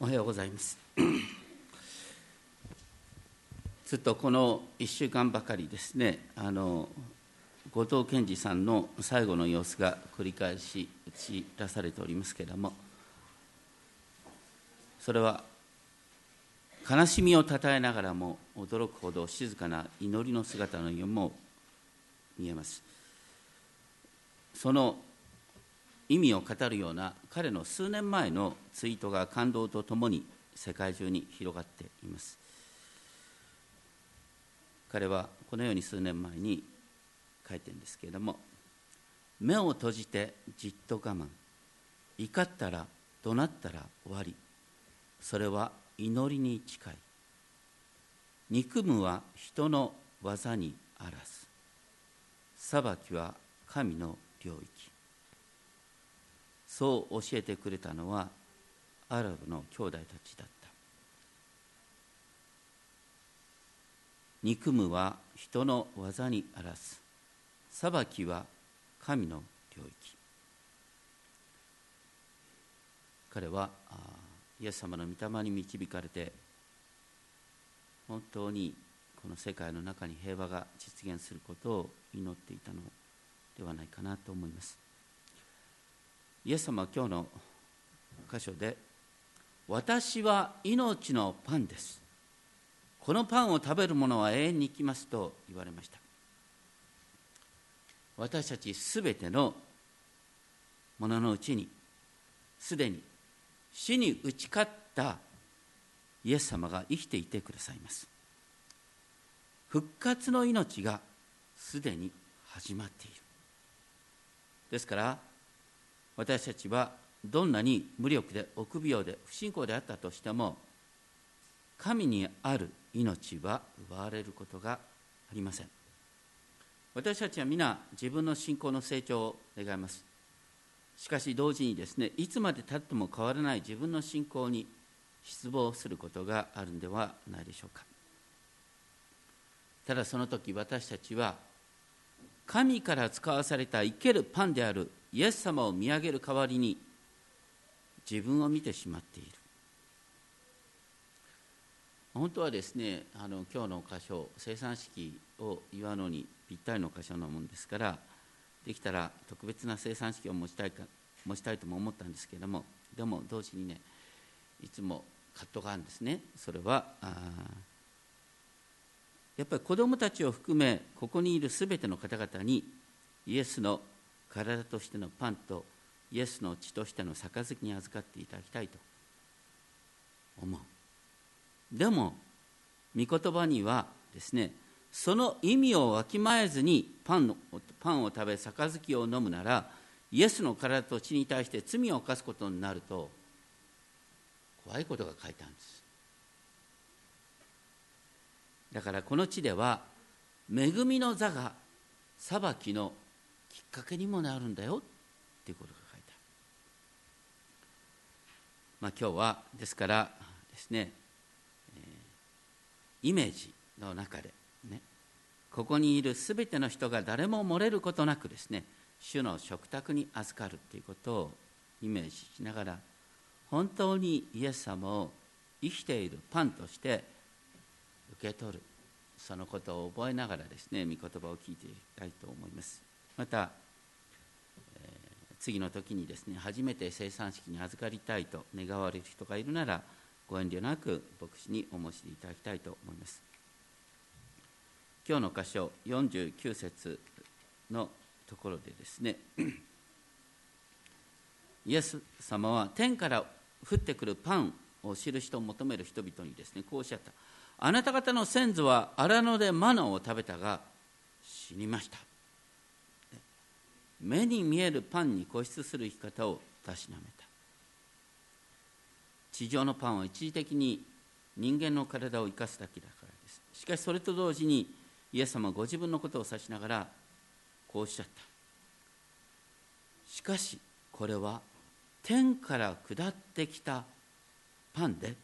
おはようございます。ずっとこの1週間ばかりですねあの後藤健二さんの最後の様子が繰り返し打ち出されておりますけれどもそれは悲しみをたたえながらも驚くほど静かな祈りの姿のようも見えます。その意味を語るような彼の数年前のツイートが感動とともに世界中に広がっています。彼はこのように数年前に書いてるんですけれども目を閉じてじっと我慢怒ったら怒鳴ったら終わりそれは祈りに近い。憎むは人の技にあらず裁きは神の領域。そう教えてくれたのはアラブの兄弟たちだった。憎むは人の技にあらず裁きは神の領域。彼はイエス様の御霊に導かれて本当にこの世界の中に平和が実現することを祈っていたのではないかなと思います。イエス様は今日の箇所で私は命のパンです。このパンを食べる者は永遠に生きますと言われました。私たちすべてのもののうちにすでに死に打ち勝ったイエス様が生きていてくださいます。復活の命がすでに始まっている。ですから私たちはどんなに無力で臆病で不信仰であったとしても神にある命は奪われることがありません。私たちは皆自分の信仰の成長を願います。しかし同時にですねいつまでたっても変わらない自分の信仰に失望することがあるんではないでしょうか。ただその時私たちは神から使わされた生けるパンであるイエス様を見上げる代わりに自分を見てしまっている。本当はですねあの今日の箇所生産式を祝うのにぴったりの箇所なもんですからできたら特別な生産式を持ちたいか持ちたいとも思ったんですけれどもでも同時にねいつも葛藤があるんですね。それはやっぱり子どもたちを含めここにいるすべての方々にイエスの体としてのパンとイエスの血としての杯に預かっていただきたいと思う。でも御言葉にはですねその意味をわきまえずにパンのパンを食べ杯を飲むならイエスの体と血に対して罪を犯すことになると怖いことが書いてあるんです。だからこの地では恵みの座が裁きのきっかけにもなるんだよっていうことが書いてある。まあ、今日はですからですね、えー、イメージの中でねここにいるすべての人が誰も漏れることなくですね主の食卓に預かるということをイメージしながら本当にイエス様を生きているパンとして受け取るそのことを覚えながらですね御言葉を聞いていきたいと思いますまた、え、次の時にですね初めて生産式に預かりたいと願われる人がいるならご遠慮なく牧師にお申し出いただきたいと思います。今日の箇所49節のところでですね イエス様は天から降ってくるパンを知る人を求める人々にですねこうおっしゃった。あなた方の先祖は荒野でマナを食べたが死にました。目に見えるパンに固執する生き方をたしなめた。地上のパンは一時的に人間の体を生かすだけだからです。しかしそれと同時にイエス様はご自分のことを指しながらこうおっしゃった。しかしこれは天から下ってきたパンで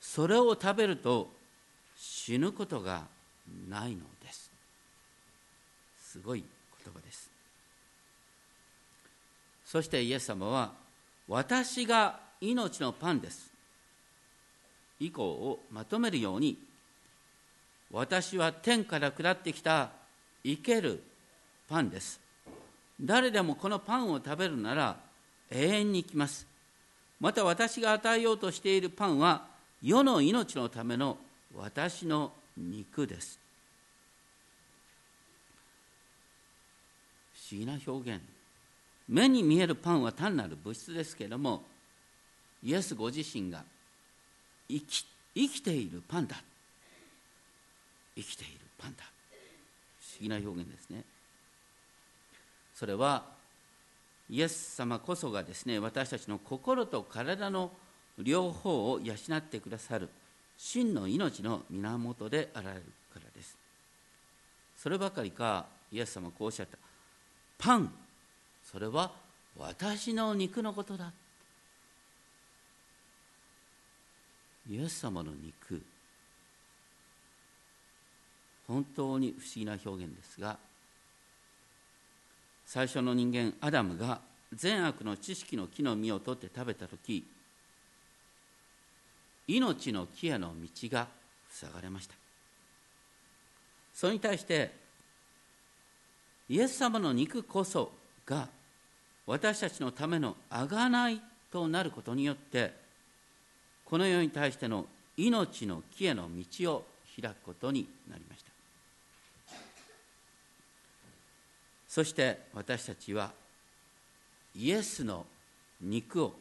それを食べると死ぬことがないのです。すごい言葉です。そしてイエス様は私が命のパンです。以降をまとめるように私は天から下ってきた生けるパンです。誰でもこのパンを食べるなら永遠に生きます。また私が与えようとしているパンは世の命のための私の肉です。不思議な表現。目に見えるパンは単なる物質ですけれどもイエスご自身が生き生きているパンだ。生きているパンだ。不思議な表現ですね。それはイエス様こそがですね私たちの心と体の両方を養ってくださる真の命の源であられるからです。そればかりかイエス様こうおっしゃった。パン。それは私の肉のことだ。イエス様の肉。本当に不思議な表現ですが最初の人間アダムが善悪の知識の木の実を取って食べた時命の木への道が塞がれました。それに対してイエス様の肉こそが私たちのための贖いとなることによってこの世に対しての命の木への道を開くことになりました。そして私たちはイエスの肉を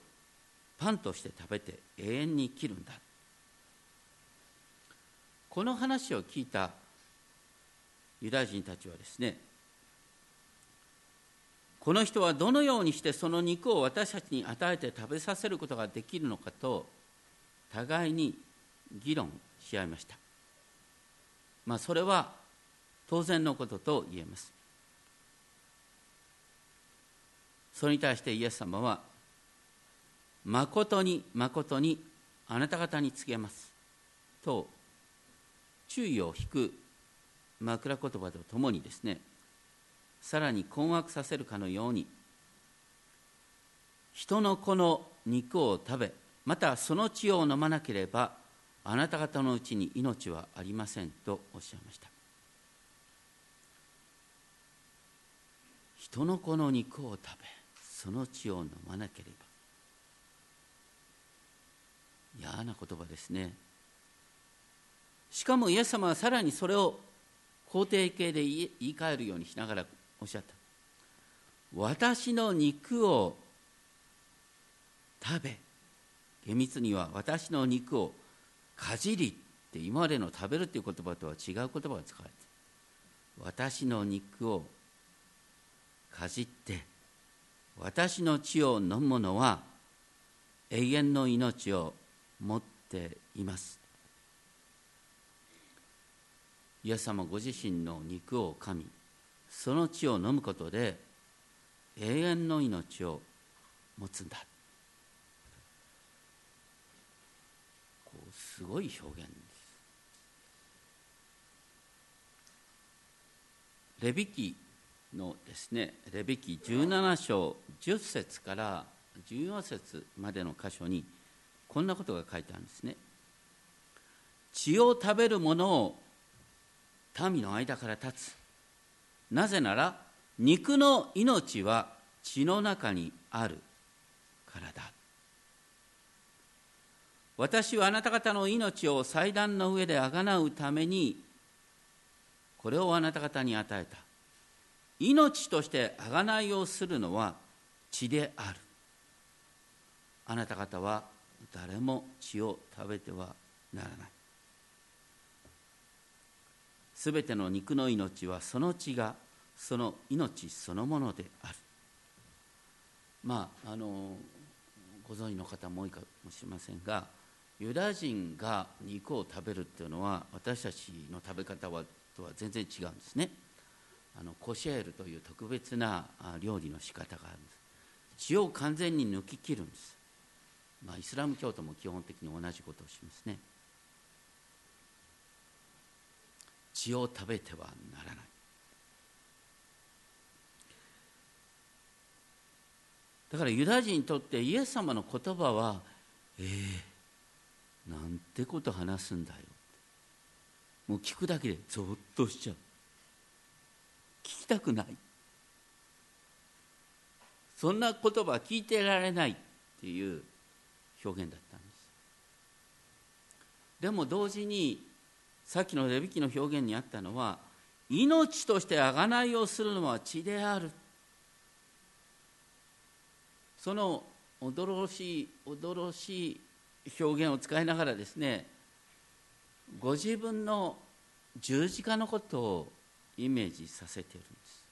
パンとして食べて永遠に生きるんだ。この話を聞いたユダヤ人たちはですねこの人はどのようにしてその肉を私たちに与えて食べさせることができるのかと互いに議論し合いました。まあそれは当然のことと言えます。それに対してイエス様は誠に誠にあなた方に告げます。と注意を引く枕言葉とともにですねさらに困惑させるかのように人の子の肉を食べまたその血を飲まなければあなた方のうちに命はありませんとおっしゃいました。人の子の肉を食べその血を飲まなければ。嫌な言葉ですね。しかもイエス様はさらにそれを肯定形で言い換えるようにしながらおっしゃった私の肉を食べ厳密には私の肉をかじりって今までの食べるっていう言葉とは違う言葉が使われて私の肉をかじって私の血を飲む者は永遠の命を持っています。イエス様ご自身の肉を噛みその血を飲むことで永遠の命を持つんだ。こうすごい表現です。レビキのですねレビキ17章10節から14節までの箇所にこんなことが書いてあるんですね。血を食べる者を民の間から立つ。なぜなら肉の命は血の中にあるからだ。私はあなた方の命を祭壇の上であがなうためにこれをあなた方に与えた。命としてあがないをするのは血である。あなた方は誰も血を食べてはならない。すべての肉の命はその血がその命そのものである。まああのご存知の方も多いかもしれませんがユダヤ人が肉を食べるっていうのは私たちの食べ方はとは全然違うんですね。あのコシェールという特別な料理の仕方があるんです。血を完全に抜き切るんです、まあ、イスラム教徒も基本的に同じことをしますね。血を食べてはならない。だからユダヤ人にとってイエス様の言葉はええなんてこと話すんだよもう聞くだけでゾッとしちゃう。聞きたくない。そんな言葉聞いてられない。っていう表現だったんです。でも同時にさっきのレビキの表現にあったのは命として贖いをするのは血である。その驚しい驚しい表現を使いながらですねご自分の十字架のことをイメージさせているんです。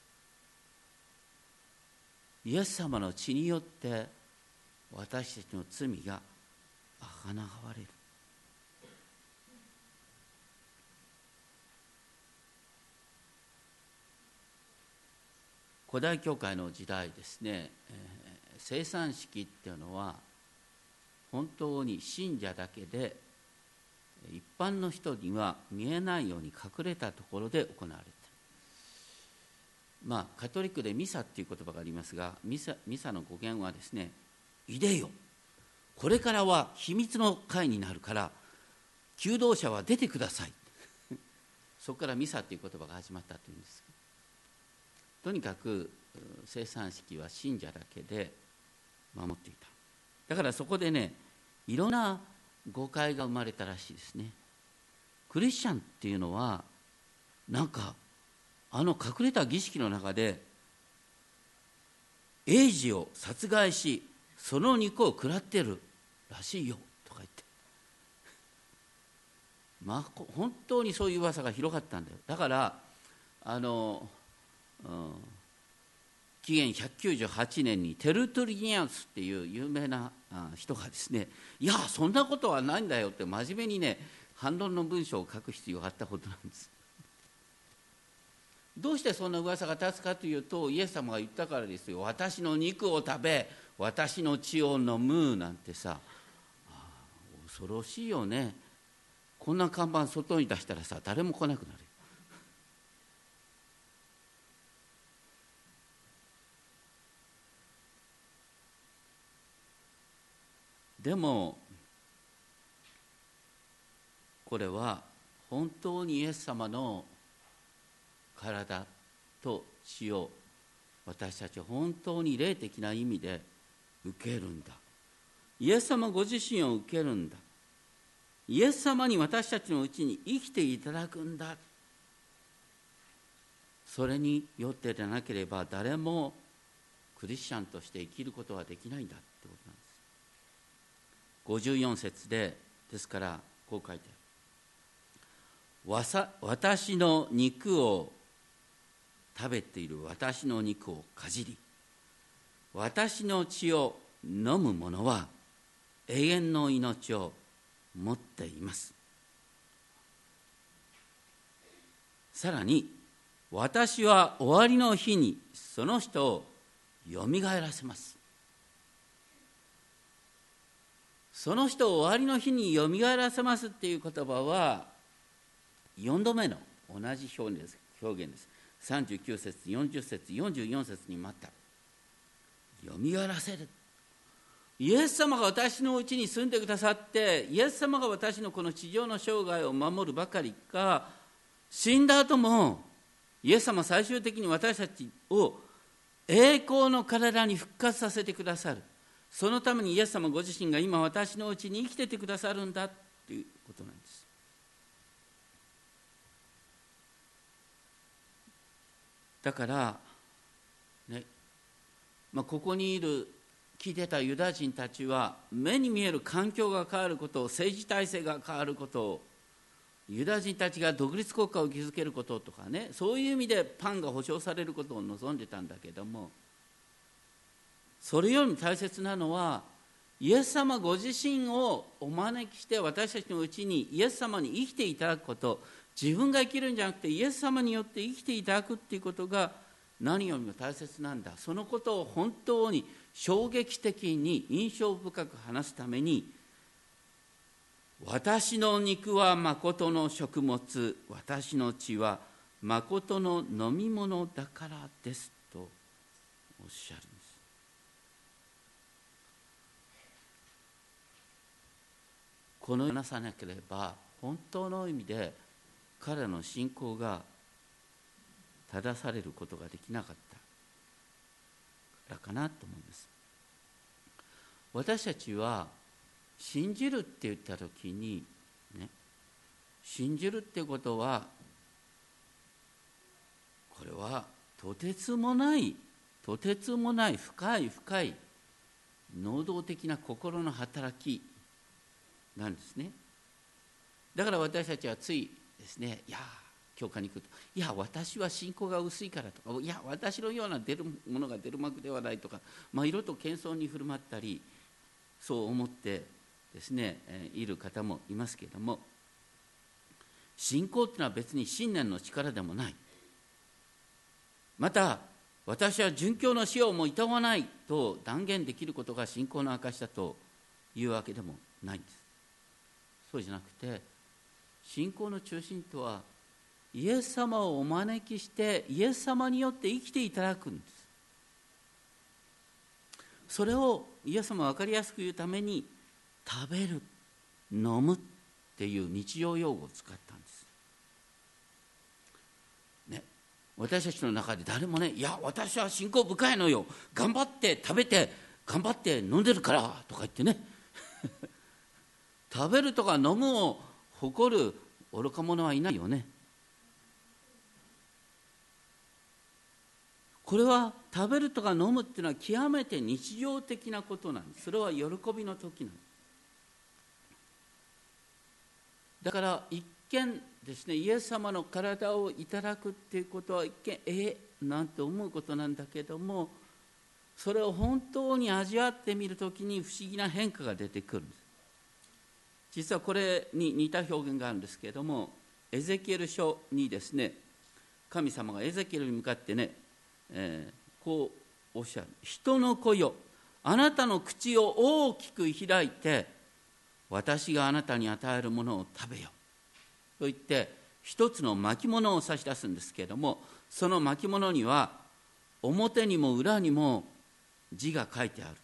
イエス様の血によって私たちの罪があがなわれる。古代教会の時代ですね、えー、生産式っていうのは本当に信者だけで一般の人には見えないように隠れたところで行われてまあカトリックでミサっていう言葉がありますがミサミサの語源はですね「いでよこれからは秘密の会になるから求道者は出てください」そこからミサっていう言葉が始まったというんですとにかく生産式は信者だけで守っていた。だからそこでねいろんな誤解が生まれたらしいですね。クリスチャンっていうのはなんかあの隠れた儀式の中で英治を殺害しその肉を食らってるらしいよとか言って。まあ本当にそういう噂が広がったんだよ。だからあの、紀元198年にテルトリニアンスっていう有名な人がですねいやそんなことはないんだよって真面目にね反論の文章を書く必要があったことなんです。どうしてそんな噂が立つかというとイエス様が言ったからですよ。私の肉を食べ私の血を飲むなんてさ。恐ろしいよね。こんな看板外に出したらさ誰も来なくなるでもこれは本当にイエス様の体と血を私たち本当に霊的な意味で受けるんだ。イエス様ご自身を受けるんだ。イエス様に私たちのうちに生きていただくんだ。それによってでなければ誰もクリスチャンとして生きることはできないんだってことなんです。54節でですからこう書いてある。私の肉を食べている。私の肉をかじり。私の血を飲む者は永遠の命を持っています。さらに私は終わりの日にその人をよみがえらせます。その人を終わりの日によみがえらせますっていう言葉は4度目の同じ表現です。表現です。39節40節44節にまた。よみがえらせる。イエス様が私のうちに住んでくださってイエス様が私のこの地上の生涯を守るばかりか死んだ後もイエス様最終的に私たちを栄光の体に復活させてくださる。そのためにイエス様ご自身が今私のうちに生きててくださるんだということなんです。だからねまあ、ここにいる聞いてたユダヤ人たちは目に見える環境が変わること政治体制が変わることユダヤ人たちが独立国家を築けることとかねそういう意味でパンが保障されることを望んでたんだけどもそれよりも大切なのはイエス様ご自身をお招きして私たちのうちにイエス様に生きていただくこと。自分が生きるんじゃなくてイエス様によって生きていただくっていうことが何よりも大切なんだ。そのことを本当に衝撃的に印象深く話すために私の肉は誠の食物私の血は誠の飲み物だからですとおっしゃるこの話さなければ本当の意味で彼の信仰が正されることができなかったからかなと思うんです。私たちは信じるって言った時にね信じるってことはこれはとてつもないとてつもない深い深い能動的な心の働きなんですね。だから私たちはついですねいや教会に行くといや私は信仰が薄いからとかいや私のような出るものが出る幕ではないとか、まあ、色と謙遜に振る舞ったりそう思ってですねいる方もいますけれども信仰っていうのは別に信念の力でもない。また私は殉教の死をもいたわないと断言できることが信仰の証だというわけでもないんです。そうじゃなくて信仰の中心とはイエス様をお招きしてイエス様によって生きていただくんです。それをイエス様分かりやすく言うために食べる飲むっていう日常用語を使ったんです。ね。私たちの中で誰もね「いや私は信仰深いのよ。頑張って食べて頑張って飲んでるから」とか言ってね。食べるとか飲むを誇る愚か者はいないよね。これは食べるとか飲むっていうのは極めて日常的なことなんです。それは喜びの時なんです。だから一見ですねイエス様の体をいただくっていうことは一見ええなんて思うことなんだけどもそれを本当に味わってみるときに不思議な変化が出てくるんで実はこれに似た表現があるんですけれどもエゼキエル書にですね神様がエゼキエルに向かってね、えー、こうおっしゃる「人の子よあなたの口を大きく開いて私があなたに与えるものを食べよ」と言って一つの巻物を差し出すんですけれどもその巻物には表にも裏にも字が書いてある。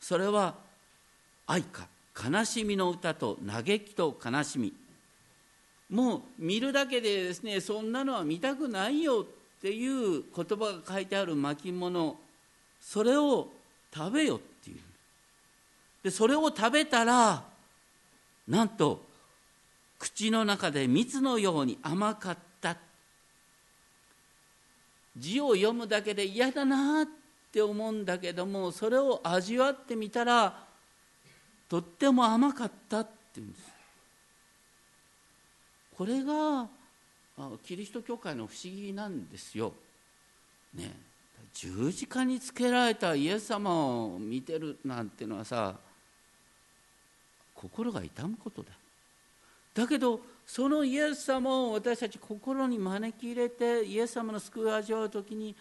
それは愛か。悲しみの歌と嘆きと悲しみ。もう見るだけでですねそんなのは見たくないよっていう言葉が書いてある巻物。それを食べよっていう。でそれを食べたらなんと口の中で蜜のように甘かった。字を読むだけで嫌だなって思うんだけどもそれを味わってみたらとっても甘かったっていうんですこれがキリスト教会の不思議なんですよ。ね十字架につけられたイエス様を見てるなんてのはさ心が痛むことだ。だけどそのイエス様を私たち心に招き入れてイエス様の救いを味わう時に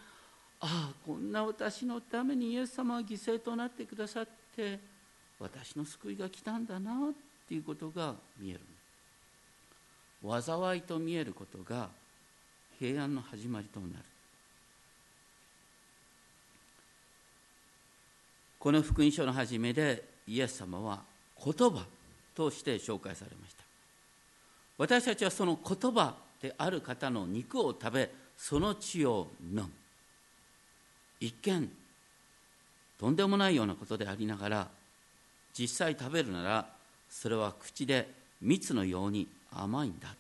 ああこんな私のためにイエス様は犠牲となってくださって私の救いが来たんだなっていうことが見える。災いと見えることが平安の始まりとなる。この福音書の初めでイエス様は言葉として紹介されました。私たちはその言葉である方の肉を食べその血を飲む。一見とんでもないようなことでありながら実際食べるならそれは口で蜜のように甘いんだ。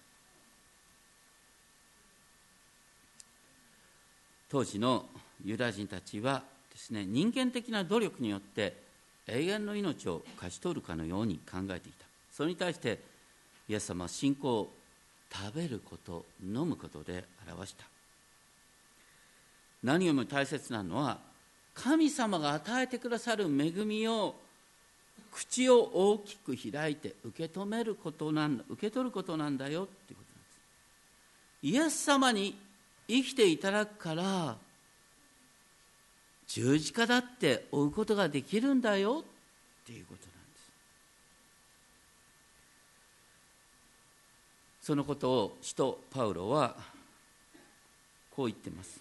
当時のユダヤ人たちはですね人間的な努力によって永遠の命を勝ち取るかのように考えていた。それに対してイエス様は信仰を食べること飲むことで表した。何よりも大切なのは神様が与えてくださる恵みを口を大きく開いて受け止めることなんだ受け取ることなんだよっていうことなんです。イエス様に生きていただくから十字架だって追うことができるんだよっていうことなんです。そのことを使徒パウロはこう言ってます。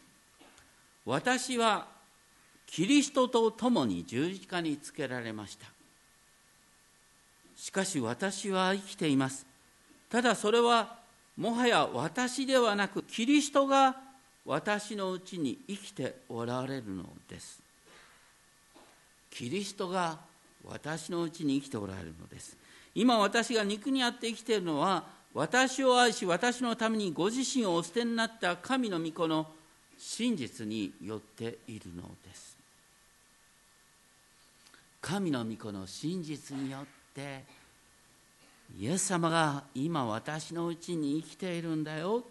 私はキリストと共に十字架につけられました。しかし私は生きています。ただそれはもはや私ではなくキリストが私のうちに生きておられるのです。キリストが私のうちに生きておられるのです。今私が肉にあって生きているのは私を愛し私のためにご自身をお捨てになった神の御子の真実によっているのです。神の御子の真実によってイエス様が今私のうちに生きているんだよ。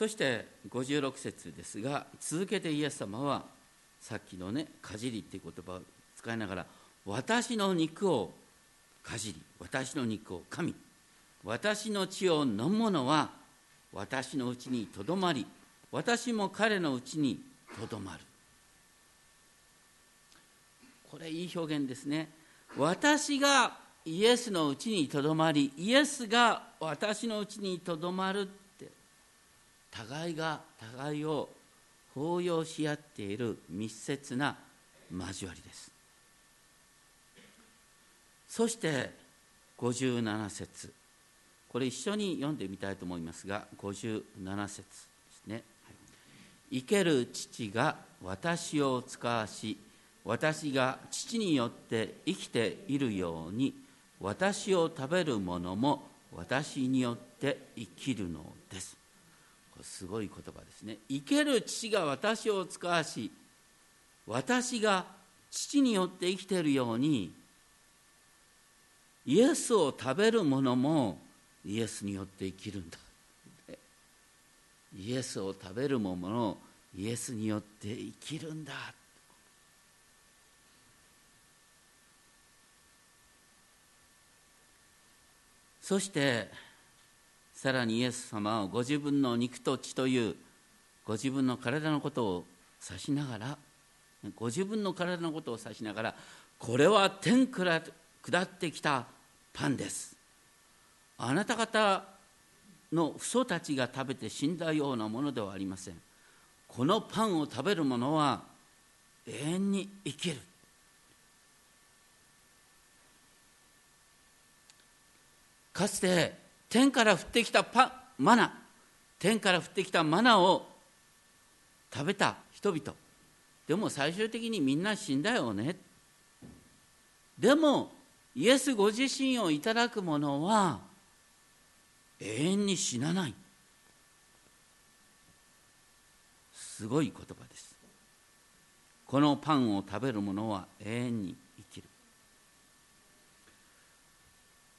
そして56節ですが続けてイエス様はさっきのね「かじり」っていう言葉を使いながら「私の肉をかじり私の肉を噛み私の血を飲む者は私のうちにとどまり私も彼のうちにとどまる」これいい表現ですね。私がイエスのうちにとどまりイエスが私のうちにとどまるって互いが互いを抱擁し合っている密接な交わりです。そして57節。これ一緒に読んでみたいと思いますが57節ですね。生ける父が私を使わし私が父によって生きているように私を食べる者も私によって生きるのです。すごい言葉ですね。生ける父が私を使わし私が父によって生きているようにイエスを食べる者もイエスによって生きるんだ。イエスを食べる者もイエスによって生きるんだ。そしてさらにイエス様はご自分の肉と血というご自分の体のことを指しながらご自分の体のことを指しながらこれは天から下ってきたパンです。あなた方の父祖たちが食べて死んだようなものではありません。このパンを食べる者は永遠に生きる。かつて天から降ってきたパマナ。天から降ってきたマナを食べた人々。でも最終的にみんな死んだよね。でもイエスご自身をいただく者は永遠に死なない。すごい言葉です。このパンを食べる者は永遠に生きる。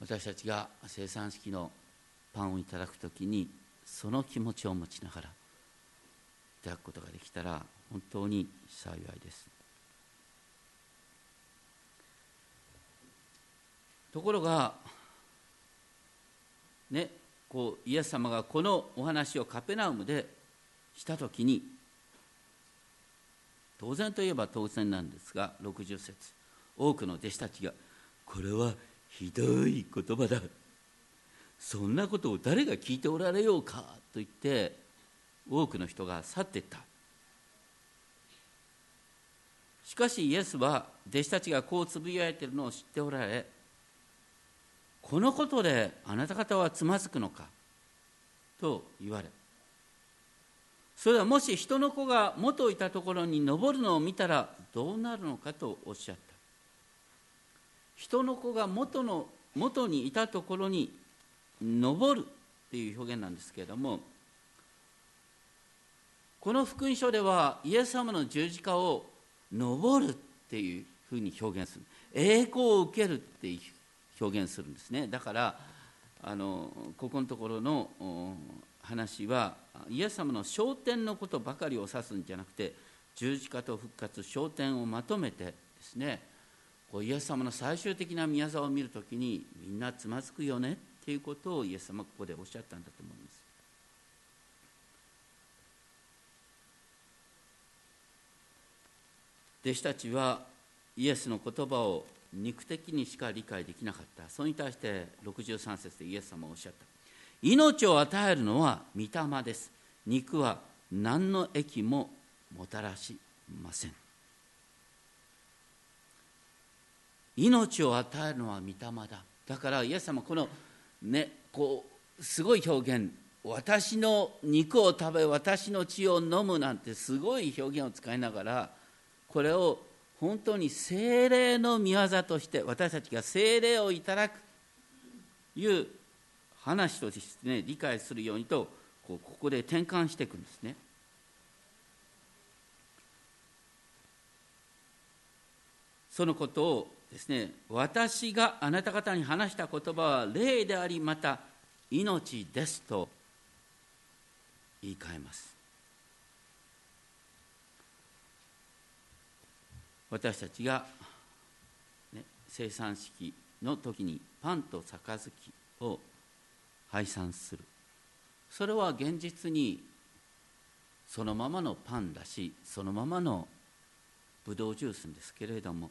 私たちが生産式のパンをいただく時にその気持ちを持ちながらいただくことができたら本当に幸いです。ところがねこうイエス様がこのお話をカペナウムでした時に当然といえば当然なんですが60節多くの弟子たちがこれはひどい言葉だ。そんなことを誰が聞いておられようかと言って多くの人が去っていった。しかしイエスは弟子たちがこうつぶやいているのを知っておられこのことであなた方はつまずくのかと言われそれはもし人の子が元いたところに登るのを見たらどうなるのかとおっしゃった。人の子が元の元にいたところに登るっていう表現なんですけれどもこの福音書ではイエス様の十字架を登るっていうふうに表現する。栄光を受けるっていう表現するんですね。だからあのここのところの話はイエス様の昇天のことばかりを指すんじゃなくて十字架と復活昇天をまとめてですねこうイエス様の最終的な宮沢を見るときにみんなつまずくよねっていうことをイエス様ここでおっしゃったんだと思います。弟子たちはイエスの言葉を肉的にしか理解できなかった。それに対して63節でイエス様はおっしゃった。命を与えるのは御霊です。肉は何の益ももたらしません。命を与えるのは御霊だだからイエス様このねこうすごい表現私の肉を食べ私の血を飲むなんてすごい表現を使いながらこれを本当に精霊の御業として私たちが精霊をいただくという話としてね理解するようにとこここで転換していくんですね。そのことをですね私があなた方に話した言葉は霊でありまた命ですと言い換えます。私たちが、ね、生産式の時にパンと杯を配散する。それは現実にそのままのパンだしそのままのブドウジュースですけれども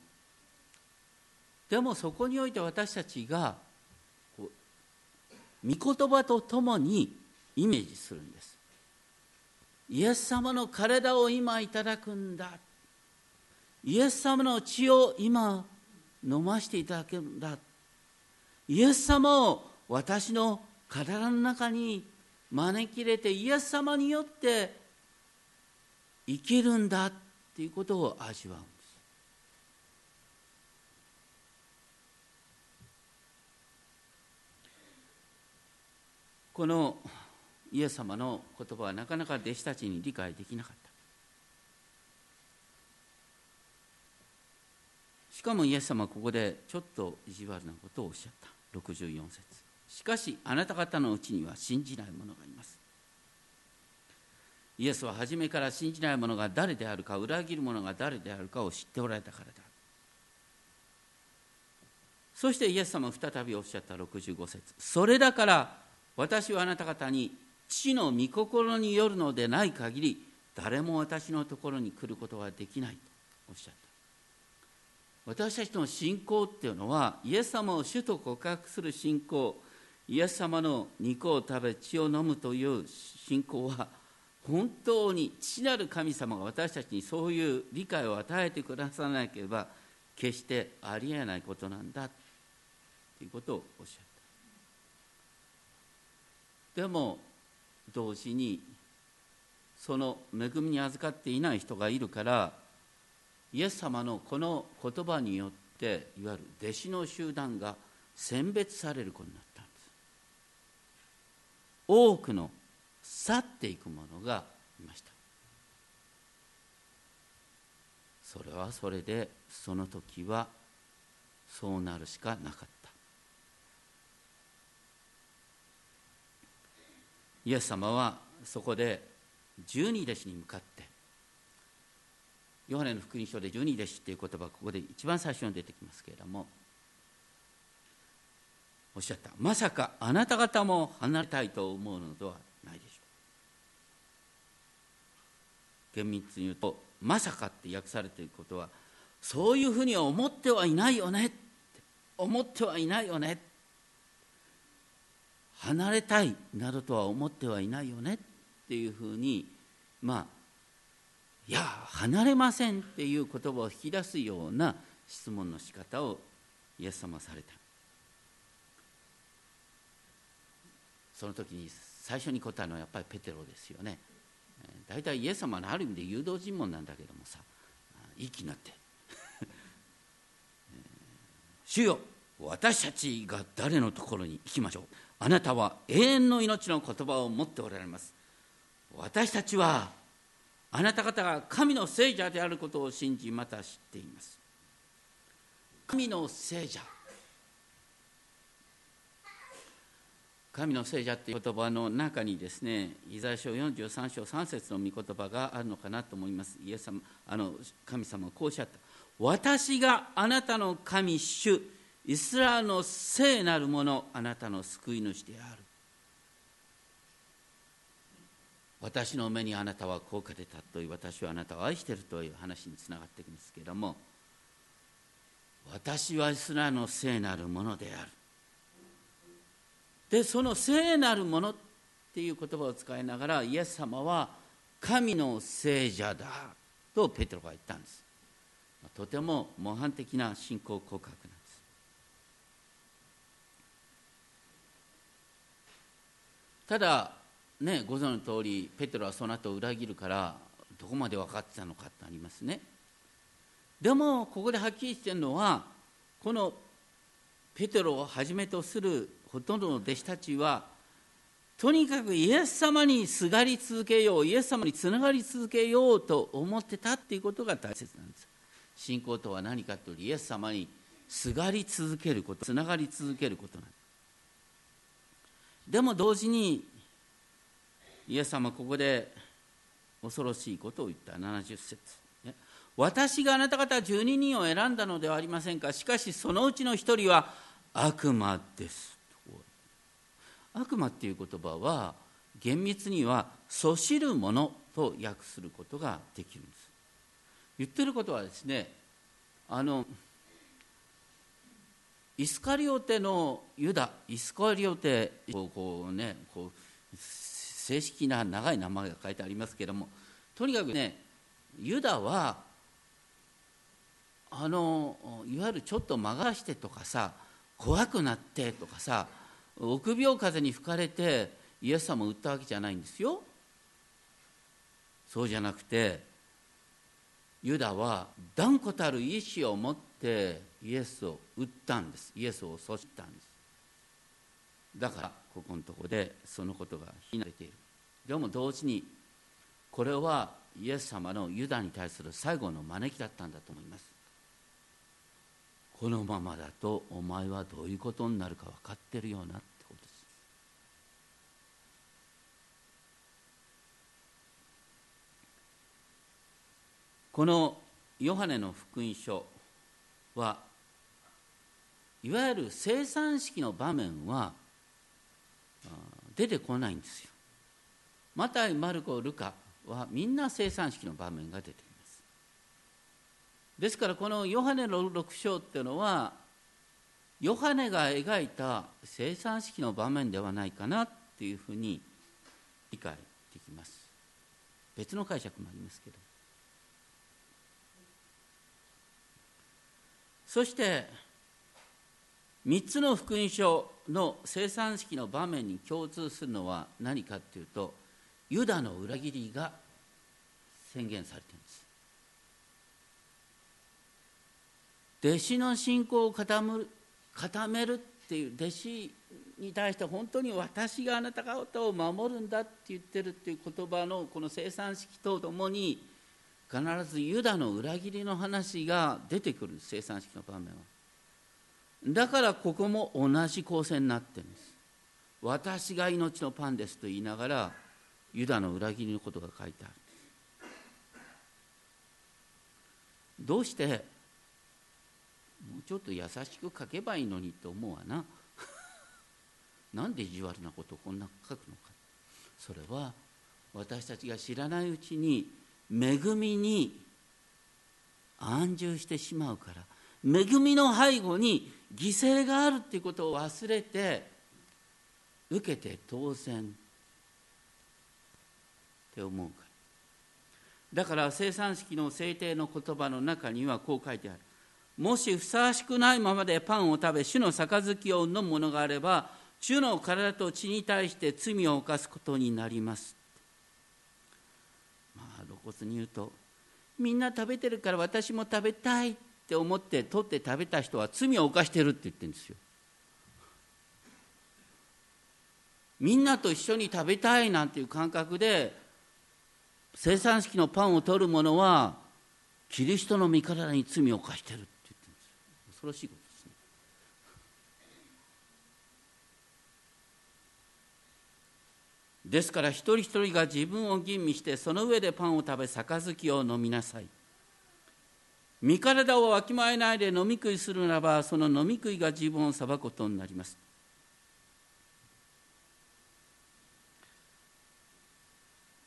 でもそこにおいて私たちが御言葉とともにイメージするんです。イエス様の体を今いただくんだ。イエス様の血を今飲ませていただけるんだ。イエス様を私の体の中に招き入れてイエス様によって生きるんだっていうことを味わうんですこのイエス様の言葉はなかなか弟子たちに理解できなかった。しかもイエス様はここでちょっと意地悪なことをおっしゃった。64節。しかしあなた方のうちには信じない者がいます。イエスは初めから信じない者が誰であるか裏切る者が誰であるかを知っておられたからだ。そしてイエス様は再びおっしゃった65節。それだから私はあなた方に父の御心によるのでない限り誰も私のところに来ることはできないとおっしゃった。私たちの信仰っていうのはイエス様を主と告白する信仰イエス様の肉を食べ血を飲むという信仰は本当に父なる神様が私たちにそういう理解を与えてくださらなければ決してありえないことなんだということをおっしゃった。でも同時にその恵みに預かっていない人がいるからイエス様のこの言葉によっていわゆる弟子の集団が選別されることになったんです。多くの去っていく者がいました。それはそれでその時はそうなるしかなかった。イエス様はそこで十二弟子に向かってヨハネの福音書で十二弟子っていう言葉ここで一番最初に出てきますけれどもおっしゃった。まさかあなた方も離れたいと思うのではないでしょう。厳密に言うとまさかって訳されていることはそういうふうには思ってはいないよね思ってはいないよね離れたいなどとは思ってはいないよねっていうふうにまあいや離れませんっていう言葉を引き出すような質問の仕方をイエス様はされた。その時に最初に答えるのはやっぱりペテロですよね。大体イエス様のある意味で誘導尋問なんだけどもさいい気になって。主よ私たちが誰のところに行きましょう。あなたは永遠の命の言葉を持っておられます。私たちはあなた方が神の聖者であることを信じまた知っています。神の聖者。神の聖者っていう言葉の中にですねイザヤ書43章3節の御言葉があるのかなと思います。イエス様あの神様はこうおっしゃった。私があなたの神主。イスラエルの聖なるものあなたの救い主である。私の目にあなたは高価で尊いう私はあなたを愛しているという話につながっていくんですけれども私はイスラの聖なるものである。でその聖なるものっていう言葉を使いながらイエス様は神の聖者だとペテロが言ったんです。とても模範的な信仰告白なんですただねご存知の通りペテロはその後裏切るからどこまで分かってたのかってありますね。でもここではっきりしてるのはこのペテロをはじめとするほとんどの弟子たちはとにかくイエス様にすがり続けようイエス様につながり続けようと思ってたっていうことが大切なんです。信仰とは何かというとイエス様にすがり続けることつながり続けることなんです。でも同時にイエス様ここで恐ろしいことを言った。70節、私があなた方12人を選んだのではありませんか。しかしそのうちの1人は悪魔です。悪魔っていう言葉は厳密にはそしるものと訳することができるんです。言ってることはですねあのイスカリオテのユダイスカリオテこうねこう正式な長い名前が書いてありますけれどもとにかくねユダはあのいわゆるちょっと曲がしてとかさ怖くなってとかさ臆病風に吹かれてイエス様を売ったわけじゃないんですよ。そうじゃなくてユダは断固たる意志を持ってイエスを売ったんです。イエスを阻止したんです。だからここのところでそのことが非難されている。でも同時にこれはイエス様のユダに対する最後の招きだったんだと思います。このままだとお前はどういうことになるか分かってるようなこのヨハネの福音書はいわゆる生産式の場面は出てこないんですよ。マタイ、マルコ、ルカはみんな生産式の場面が出てきます。ですからこのヨハネの6章っていうのはヨハネが描いた生産式の場面ではないかなっていうふうに理解できます。別の解釈もありますけど。そして3つの福音書の生産式の場面に共通するのは何かっていうとユダの裏切りが宣言されているんです。弟子の信仰を固める固めるっていう弟子に対して本当に私があなた方を守るんだって言ってるっていう言葉のこの生産式とともに必ずユダの裏切りの話が出てくる生産式の場面は。だからここも同じ構成になってるんです。私が命のパンですと言いながらユダの裏切りのことが書いてある。どうしてもうちょっと優しく書けばいいのにと思うわな。なんで意地悪なことをこんな書くのか。それは私たちが知らないうちに恵みに安住してしまうから恵みの背後に犠牲があるっていうことを忘れて受けて当然って思うから。だから生産式の制定の言葉の中にはこう書いてある。もしふさわしくないままでパンを食べ主の杯を飲むものがあれば主の体と血に対して罪を犯すことになります。骨に言うとみんな食べてるから私も食べたいって思って取って食べた人は罪を犯してるって言ってるんですよ。みんなと一緒に食べたいなんていう感覚で生産式のパンを取る者はキリストの身体に罪を犯してるって言ってるんですよ。恐ろしいこと。ですから一人一人が自分を吟味してその上でパンを食べ杯を飲みなさい。身体をわきまえないで飲み食いするならばその飲み食いが自分を裁くことになります。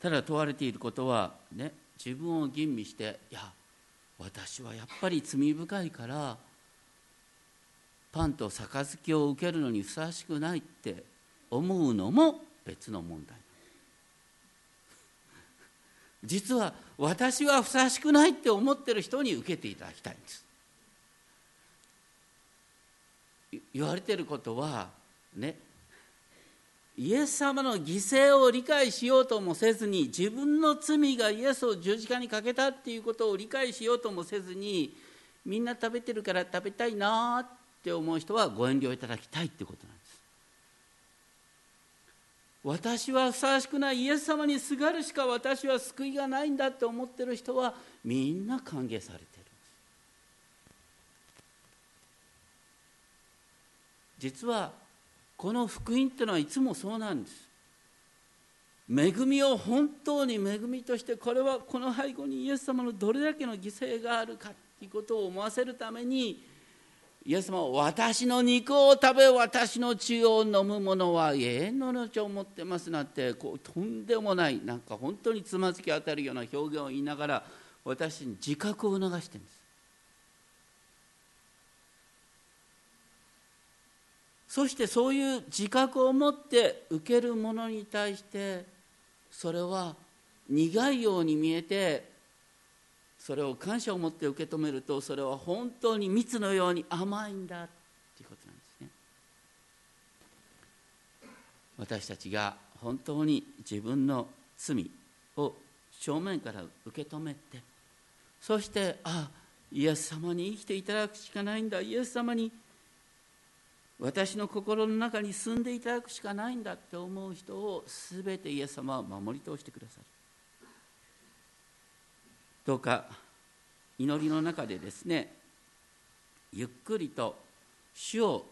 ただ問われていることはね自分を吟味していや私はやっぱり罪深いからパンと杯を受けるのにふさわしくないって思うのも別の問題。実は私はふさわしくないって思ってる人に受けていただきたいんです。言われてることはねイエス様の犠牲を理解しようともせずに自分の罪がイエスを十字架にかけたっていうことを理解しようともせずにみんな食べてるから食べたいなって思う人はご遠慮いただきたいってことなんです。私はふさわしくないイエス様にすがるしか私は救いがないんだって思ってる人はみんな歓迎されてる。実はこの福音っていうのはいつもそうなんです。恵みを本当に恵みとしてこれはこの背後にイエス様のどれだけの犠牲があるかということを思わせるためにイエス様は私の肉を食べ私の血を飲む者は永遠の命を持ってますなんてこうとんでもないなんか本当につまずき当たるような表現を言いながら私に自覚を促してるんです。そしてそういう自覚を持って受けるものに対してそれは苦いように見えてそれを感謝を持って受け止めるとそれは本当に蜜のように甘いんだということなんですね。私たちが本当に自分の罪を正面から受け止めてそしてああイエス様に生きていただくしかないんだイエス様に私の心の中に住んでいただくしかないんだって思う人を全てイエス様は守り通してくださる。どうか祈りの中でですねゆっくりと主を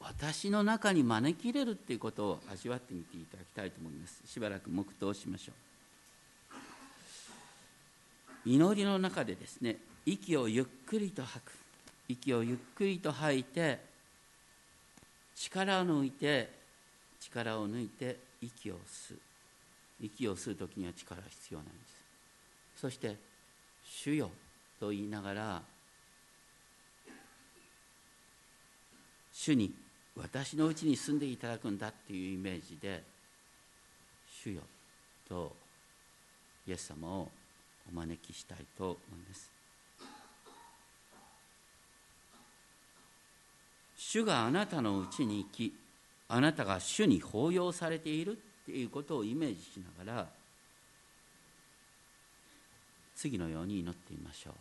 私の中に招き入れるっていうことを味わってみていただきたいと思います。しばらく黙祷しましょう。祈りの中でですね息をゆっくりと吐く。息をゆっくりと吐いて力を抜いて力を抜いて息を吸う。息を吸う時には力が必要なんです。そして「主よ」と言いながら主に私のうちに住んでいただくんだっていうイメージで「主よ」とイエス様をお招きしたいと思います。主があなたのうちに生きあなたが主に抱擁されているっていうことをイメージしながら次のように祈ってみましょう。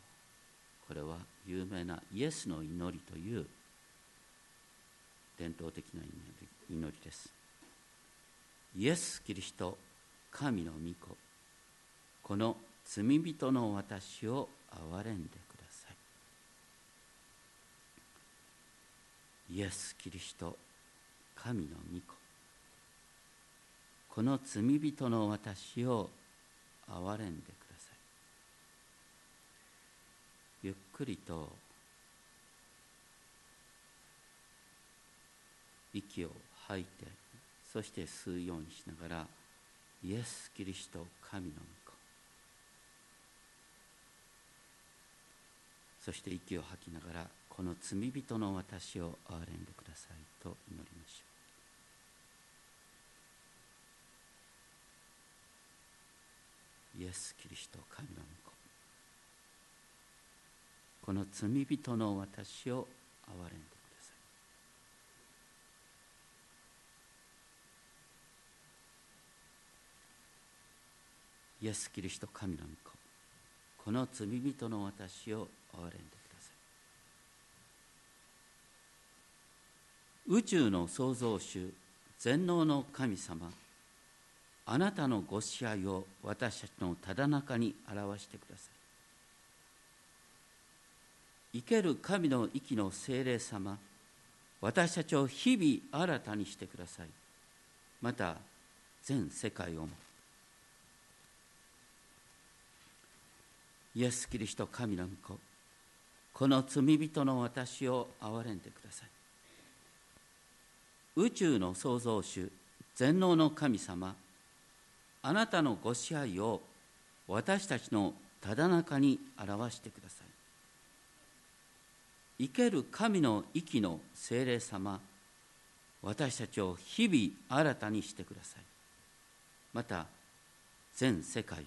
これは有名なイエスの祈りという伝統的な祈りです。イエス・キリスト神の御子。この罪人の私を憐れんでください。イエス・キリスト神の御子。この罪人の私を憐れんでくださいゆっくりと息を吐いてそして吸うようにしながらイエス・キリスト神の御子そして息を吐きながらこの罪人の私を憐れんでくださいと祈りましょう。イエス・キリスト神の御子この罪人の私を憐れんでください。イエス・キリスト神の御子この罪人の私を憐れんでください。宇宙の創造主全能の神様あなたのご支配を私たちのただ中に表してください。生ける神の息の精霊様私たちを日々新たにしてください。また全世界をも。イエス・キリスト神の御子この罪人の私を憐れんでください。宇宙の創造主全能の神様あなたのご支配を私たちのただ中に表してください。生ける神の息の精霊様私たちを日々新たにしてください。また全世界